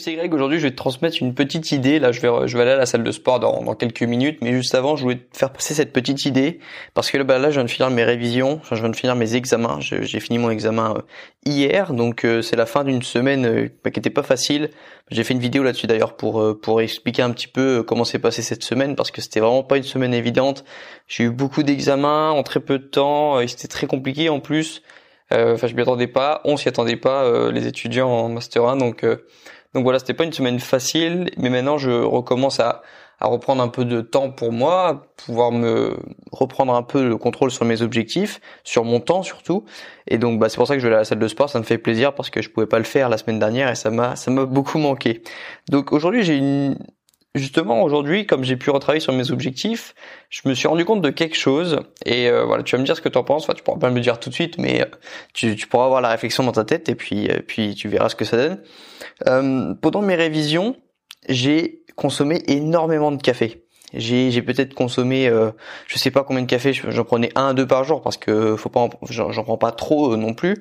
c'est Greg. Aujourd'hui, je vais te transmettre une petite idée. Là, je vais, je vais aller à la salle de sport dans, dans quelques minutes. Mais juste avant, je voulais te faire passer cette petite idée. Parce que bah, là, je viens de finir mes révisions. Je viens de finir mes examens. J'ai fini mon examen euh, hier. Donc, euh, c'est la fin d'une semaine euh, bah, qui était pas facile. J'ai fait une vidéo là-dessus d'ailleurs pour, pour expliquer un petit peu comment s'est passé cette semaine. Parce que c'était vraiment pas une semaine évidente. J'ai eu beaucoup d'examens en très peu de temps. Et c'était très compliqué en plus. Enfin, je m'y attendais pas. On s'y attendait pas, les étudiants en Master 1. Donc... Donc voilà, c'était pas une semaine facile, mais maintenant je recommence à, à reprendre un peu de temps pour moi, pouvoir me reprendre un peu le contrôle sur mes objectifs, sur mon temps surtout. Et donc bah, c'est pour ça que je vais à la salle de sport, ça me fait plaisir parce que je pouvais pas le faire la semaine dernière et ça m'a ça m'a beaucoup manqué. Donc aujourd'hui j'ai une justement aujourd'hui, comme j'ai pu retravailler sur mes objectifs, je me suis rendu compte de quelque chose. Et euh, voilà, tu vas me dire ce que tu en penses. Enfin, tu pourras pas me le dire tout de suite, mais euh, tu, tu, pourras avoir la réflexion dans ta tête et puis, euh, puis tu verras ce que ça donne. Euh, pendant mes révisions, j'ai consommé énormément de café. J'ai, j'ai peut-être consommé, euh, je sais pas combien de café, j'en prenais un, deux par jour parce que faut pas, j'en, prends pas trop euh, non plus,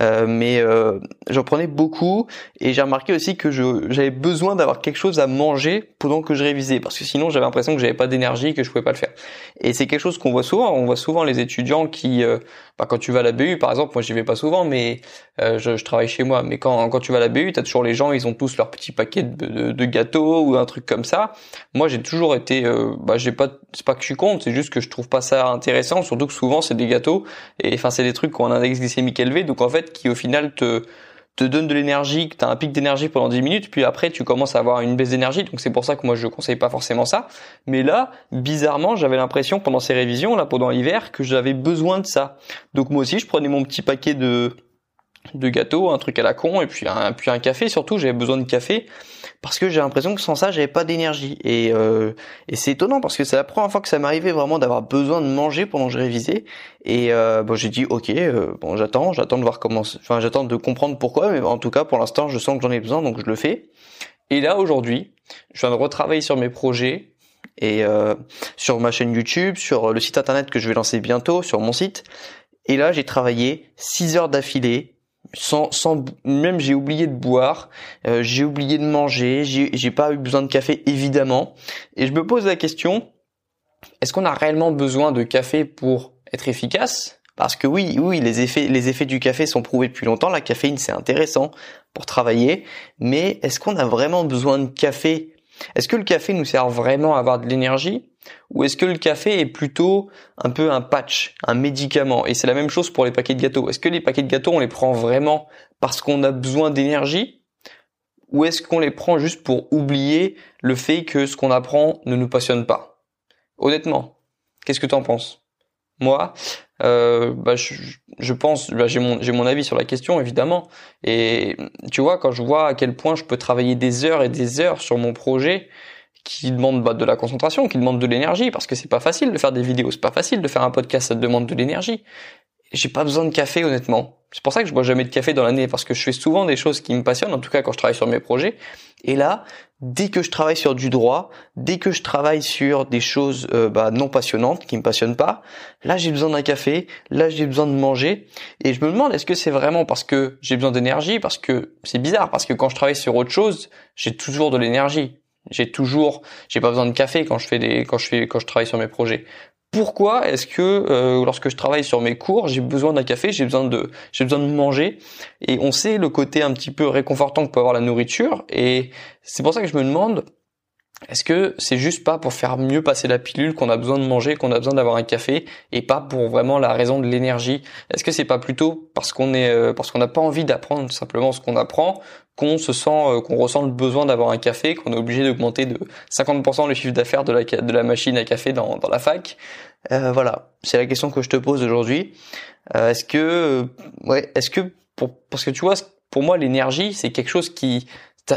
euh, mais euh, j'en prenais beaucoup et j'ai remarqué aussi que je, j'avais besoin d'avoir quelque chose à manger pendant que je révisais parce que sinon j'avais l'impression que j'avais pas d'énergie, que je pouvais pas le faire. Et c'est quelque chose qu'on voit souvent, on voit souvent les étudiants qui, euh, bah, quand tu vas à la BU par exemple, moi j'y vais pas souvent, mais je, je, travaille chez moi, mais quand quand tu vas à la BU, t'as toujours les gens, ils ont tous leur petit paquet de, de, de gâteaux ou un truc comme ça. Moi j'ai toujours été euh, bah j'ai pas c'est pas que je suis contre c'est juste que je trouve pas ça intéressant surtout que souvent c'est des gâteaux et enfin c'est des trucs qui ont un index glycémique élevé donc en fait qui au final te te donne de l'énergie, que tu as un pic d'énergie pendant 10 minutes, puis après tu commences à avoir une baisse d'énergie, donc c'est pour ça que moi je conseille pas forcément ça. Mais là, bizarrement, j'avais l'impression pendant ces révisions, là pendant l'hiver, que j'avais besoin de ça. Donc moi aussi, je prenais mon petit paquet de de gâteaux, un truc à la con, et puis un, puis un café surtout, j'avais besoin de café parce que j'ai l'impression que sans ça j'avais pas d'énergie. Et, euh, c'est étonnant parce que c'est la première fois que ça m'arrivait vraiment d'avoir besoin de manger pendant que je révisais. Et euh, bon j'ai dit ok euh, bon j'attends j'attends de voir comment enfin j'attends de comprendre pourquoi mais en tout cas pour l'instant je sens que j'en ai besoin donc je le fais. Et là aujourd'hui je viens de retravailler sur mes projets et euh, sur ma chaîne YouTube sur le site internet que je vais lancer bientôt sur mon site. Et là j'ai travaillé 6 heures d'affilée sans, sans même j'ai oublié de boire, euh, j'ai oublié de manger, j'ai pas eu besoin de café évidemment, et je me pose la question est-ce qu'on a réellement besoin de café pour être efficace? Parce que oui, oui, les effets, les effets du café sont prouvés depuis longtemps. La caféine c'est intéressant pour travailler, mais est-ce qu'on a vraiment besoin de café? Est-ce que le café nous sert vraiment à avoir de l'énergie? Ou est-ce que le café est plutôt un peu un patch, un médicament? Et c'est la même chose pour les paquets de gâteaux. Est-ce que les paquets de gâteaux, on les prend vraiment parce qu'on a besoin d'énergie? Ou est-ce qu'on les prend juste pour oublier le fait que ce qu'on apprend ne nous passionne pas? Honnêtement, qu'est-ce que tu en penses? Moi, euh, bah, je, pense, bah, j'ai mon, j'ai mon avis sur la question évidemment. Et tu vois, quand je vois à quel point je peux travailler des heures et des heures sur mon projet, qui demande bah, de la concentration, qui demande de l'énergie, parce que c'est pas facile de faire des vidéos, c'est pas facile de faire un podcast, ça demande de l'énergie. J'ai pas besoin de café honnêtement. C'est pour ça que je bois jamais de café dans l'année, parce que je fais souvent des choses qui me passionnent, en tout cas quand je travaille sur mes projets. Et là, dès que je travaille sur du droit, dès que je travaille sur des choses euh, bah, non passionnantes, qui me passionnent pas, là j'ai besoin d'un café, là j'ai besoin de manger. Et je me demande est-ce que c'est vraiment parce que j'ai besoin d'énergie, parce que c'est bizarre, parce que quand je travaille sur autre chose, j'ai toujours de l'énergie. J'ai toujours, j'ai pas besoin de café quand je fais des, quand je fais, quand je travaille sur mes projets. Pourquoi est-ce que euh, lorsque je travaille sur mes cours, j'ai besoin d'un café, j'ai besoin de, j'ai besoin de manger? Et on sait le côté un petit peu réconfortant que peut avoir la nourriture. Et c'est pour ça que je me demande est-ce que c'est juste pas pour faire mieux passer la pilule qu'on a besoin de manger, qu'on a besoin d'avoir un café et pas pour vraiment la raison de l'énergie? Est-ce que c'est pas plutôt parce qu'on est euh, parce qu'on n'a pas envie d'apprendre simplement ce qu'on apprend qu'on se sent euh, qu'on ressent le besoin d'avoir un café, qu'on est obligé d'augmenter de 50% le chiffre d'affaires de la machine à café dans la fac? Euh, Voilà, c'est la question que je te pose aujourd'hui. Est-ce que ouais, est-ce que pour parce que tu vois pour moi l'énergie c'est quelque chose qui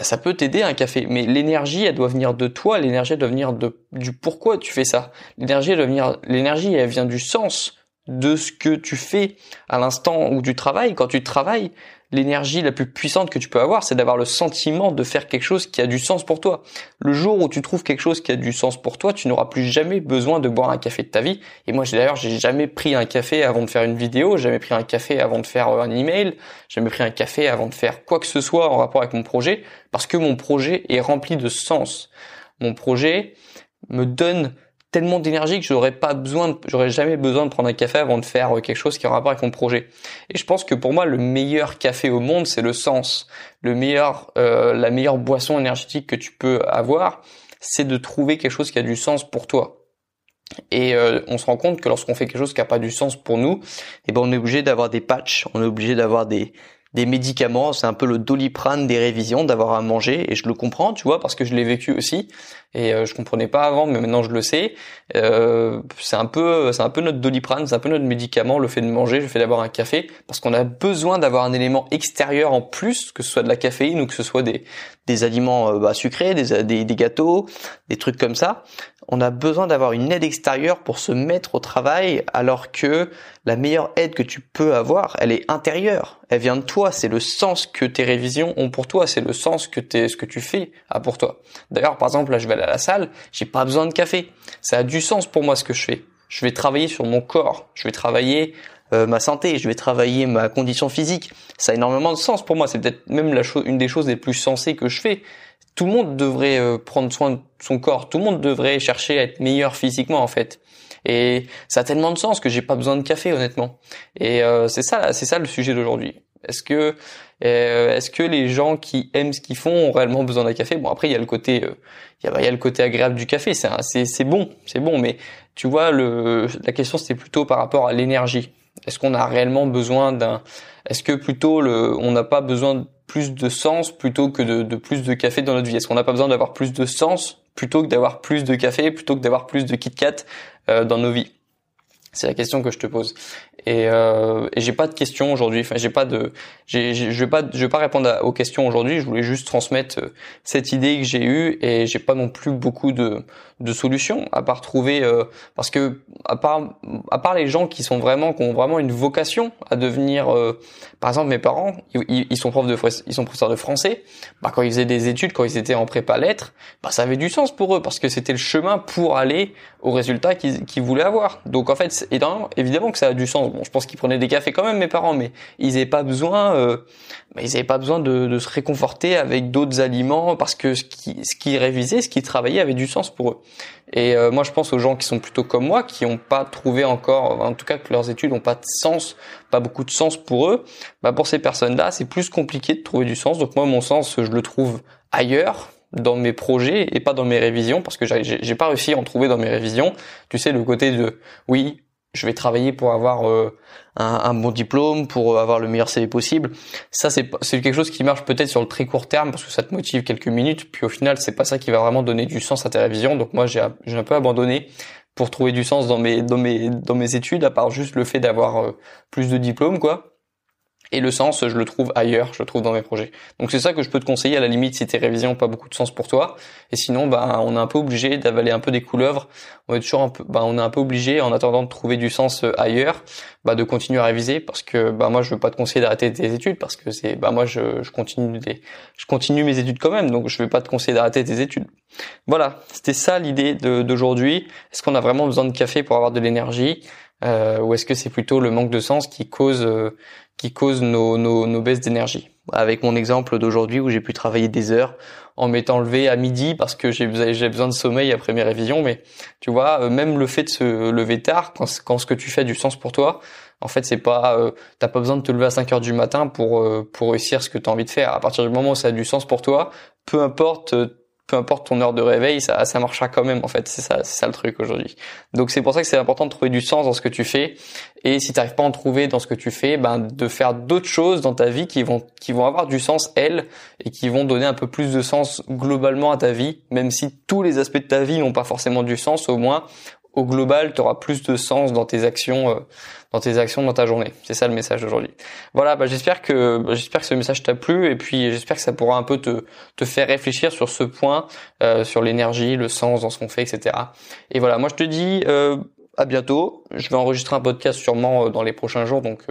ça, peut t'aider un café, mais l'énergie, elle doit venir de toi. L'énergie, doit venir de du pourquoi tu fais ça. L'énergie, doit venir. L'énergie, elle vient du sens de ce que tu fais à l'instant où tu travailles. Quand tu travailles, l'énergie la plus puissante que tu peux avoir, c'est d'avoir le sentiment de faire quelque chose qui a du sens pour toi. Le jour où tu trouves quelque chose qui a du sens pour toi, tu n'auras plus jamais besoin de boire un café de ta vie. Et moi, d'ailleurs, j'ai jamais pris un café avant de faire une vidéo, jamais pris un café avant de faire un email, jamais pris un café avant de faire quoi que ce soit en rapport avec mon projet, parce que mon projet est rempli de sens. Mon projet me donne tellement d'énergie que j'aurais pas besoin, j'aurais jamais besoin de prendre un café avant de faire euh, quelque chose qui a rapport avec mon projet. Et je pense que pour moi, le meilleur café au monde, c'est le sens. Le meilleur, euh, la meilleure boisson énergétique que tu peux avoir, c'est de trouver quelque chose qui a du sens pour toi. Et euh, on se rend compte que lorsqu'on fait quelque chose qui n'a pas du sens pour nous, eh ben on est obligé d'avoir des patchs, on est obligé d'avoir des des médicaments, c'est un peu le doliprane des révisions, d'avoir à manger, et je le comprends, tu vois, parce que je l'ai vécu aussi, et euh, je comprenais pas avant, mais maintenant je le sais. Euh, c'est un peu, c'est un peu notre doliprane, c'est un peu notre médicament, le fait de manger, le fait d'avoir un café, parce qu'on a besoin d'avoir un élément extérieur en plus, que ce soit de la caféine ou que ce soit des des aliments euh, bah, sucrés, des, des, des gâteaux, des trucs comme ça on a besoin d'avoir une aide extérieure pour se mettre au travail alors que la meilleure aide que tu peux avoir, elle est intérieure. Elle vient de toi, c'est le sens que tes révisions ont pour toi, c'est le sens que ce que tu fais a pour toi. D'ailleurs, par exemple, là je vais aller à la salle, j'ai pas besoin de café. Ça a du sens pour moi ce que je fais. Je vais travailler sur mon corps, je vais travailler euh, ma santé, je vais travailler ma condition physique. Ça a énormément de sens pour moi, c'est peut-être même la chose une des choses les plus sensées que je fais tout le monde devrait euh, prendre soin de son corps, tout le monde devrait chercher à être meilleur physiquement en fait. Et ça a tellement de sens que j'ai pas besoin de café honnêtement. Et euh, c'est ça, c'est ça le sujet d'aujourd'hui. Est-ce que euh, est-ce que les gens qui aiment ce qu'ils font ont réellement besoin d'un café? Bon après il y a le côté il, y a, il y a le côté agréable du café, c'est c'est c'est bon, c'est bon mais tu vois le la question c'était plutôt par rapport à l'énergie. Est-ce qu'on a réellement besoin d'un est-ce que plutôt le on n'a pas besoin plus de sens plutôt que de, plus de café dans notre vie? Est-ce qu'on n'a pas besoin d'avoir plus de sens plutôt que d'avoir plus de café, plutôt que d'avoir plus de Kit Kat euh, dans nos vies? C'est la question que je te pose. Et, euh, et j'ai pas de questions aujourd'hui. Enfin, j'ai pas de, je vais pas, je vais pas répondre aux questions aujourd'hui. Je voulais juste transmettre euh, cette idée que j'ai eue et j'ai pas non plus beaucoup de, de solutions à part trouver, euh, parce que à part, à part les gens qui sont vraiment, qui ont vraiment une vocation à devenir, euh, par exemple mes parents, ils, ils, sont profs de, ils sont professeurs de français. Bah quand ils faisaient des études, quand ils étaient en prépa lettres, bah ça avait du sens pour eux parce que c'était le chemin pour aller au résultat qu'ils, qu'ils voulaient avoir. Donc en fait, évidemment, évidemment que ça a du sens Bon, je pense qu'ils prenaient des cafés quand même, mes parents, mais ils n'avaient pas besoin, euh, ils n'avaient pas besoin de, de, se réconforter avec d'autres aliments parce que ce qui, ce qui révisait, ce qui travaillait avait du sens pour eux. Et euh, moi, je pense aux gens qui sont plutôt comme moi, qui n'ont pas trouvé encore, en tout cas que leurs études n'ont pas de sens, pas beaucoup de sens pour eux. Bah pour ces personnes-là, c'est plus compliqué de trouver du sens. Donc moi, mon sens, je le trouve ailleurs dans mes projets et pas dans mes révisions parce que j'ai pas réussi à en trouver dans mes révisions. Tu sais le côté de oui, je vais travailler pour avoir euh, un, bon diplôme, pour avoir le meilleur CV possible. Ça, c'est quelque chose qui marche peut-être sur le très court terme parce que ça te motive quelques minutes. Puis au final, c'est pas ça qui va vraiment donner du sens à ta révision. Donc moi, j'ai j'ai un peu abandonné pour trouver du sens dans mes dans mes dans mes études, à part juste le fait d'avoir euh, plus de diplômes, quoi. Et le sens, je le trouve ailleurs, je le trouve dans mes projets. Donc c'est ça que je peux te conseiller à la limite si tes révisions n'ont pas beaucoup de sens pour toi. Et sinon, bah, on est un peu obligé d'avaler un peu des couleuvres. On est toujours un peu, bah, on est un peu obligé en attendant de trouver du sens euh, ailleurs, bah, de continuer à réviser parce que, bah, moi, je veux pas te conseiller d'arrêter tes études parce que c'est, bah, moi, je, continue des, je continue mes études quand même, donc je vais pas te conseiller d'arrêter tes études. Voilà, c'était ça l'idée d'aujourd'hui. Est-ce qu'on a vraiment besoin de café pour avoir de l'énergie? Euh, ou est-ce que c'est plutôt le manque de sens qui cause euh, qui cause nos, nos, nos baisses d'énergie? Avec mon exemple d'aujourd'hui où j'ai pu travailler des heures en m'étant levé à midi parce que j'ai besoin de sommeil après mes révisions, mais tu vois, euh, même le fait de se lever tard, quand, quand ce que tu fais a du sens pour toi, en fait, c'est pas, euh, t'as pas besoin de te lever à 5 heures du matin pour euh, pour réussir ce que tu as envie de faire. À partir du moment où ça a du sens pour toi, peu importe peu importe ton heure de réveil, ça, ça marchera quand même en fait. C'est ça, c'est ça le truc aujourd'hui. Donc c'est pour ça que c'est important de trouver du sens dans ce que tu fais. Et si tu n'arrives pas à en trouver dans ce que tu fais, ben de faire d'autres choses dans ta vie qui vont qui vont avoir du sens elles et qui vont donner un peu plus de sens globalement à ta vie, même si tous les aspects de ta vie n'ont pas forcément du sens. Au moins au global, tu auras plus de sens dans tes actions, euh, dans tes actions dans ta journée. C'est ça le message d'aujourd'hui. Voilà, bah, j'espère que bah, j'espère que ce message t'a plu et puis j'espère que ça pourra un peu te te faire réfléchir sur ce point, euh, sur l'énergie, le sens dans ce qu'on fait, etc. Et voilà, moi je te dis. Euh, à bientôt. Je vais enregistrer un podcast sûrement dans les prochains jours, donc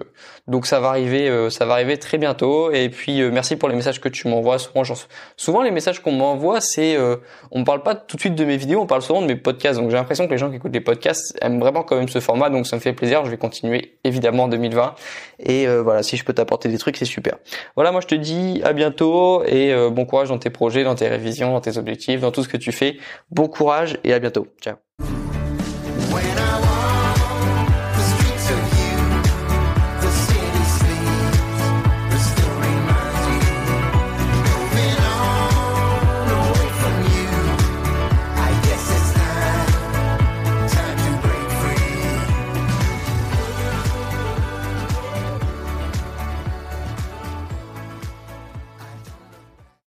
donc ça va arriver, ça va arriver très bientôt. Et puis merci pour les messages que tu m'envoies. Souvent, les messages qu'on m'envoie, c'est on me parle pas tout de suite de mes vidéos, on parle souvent de mes podcasts. Donc j'ai l'impression que les gens qui écoutent les podcasts aiment vraiment quand même ce format, donc ça me fait plaisir. Je vais continuer évidemment en 2020. Et voilà, si je peux t'apporter des trucs, c'est super. Voilà, moi je te dis à bientôt et bon courage dans tes projets, dans tes révisions, dans tes objectifs, dans tout ce que tu fais. Bon courage et à bientôt. Ciao.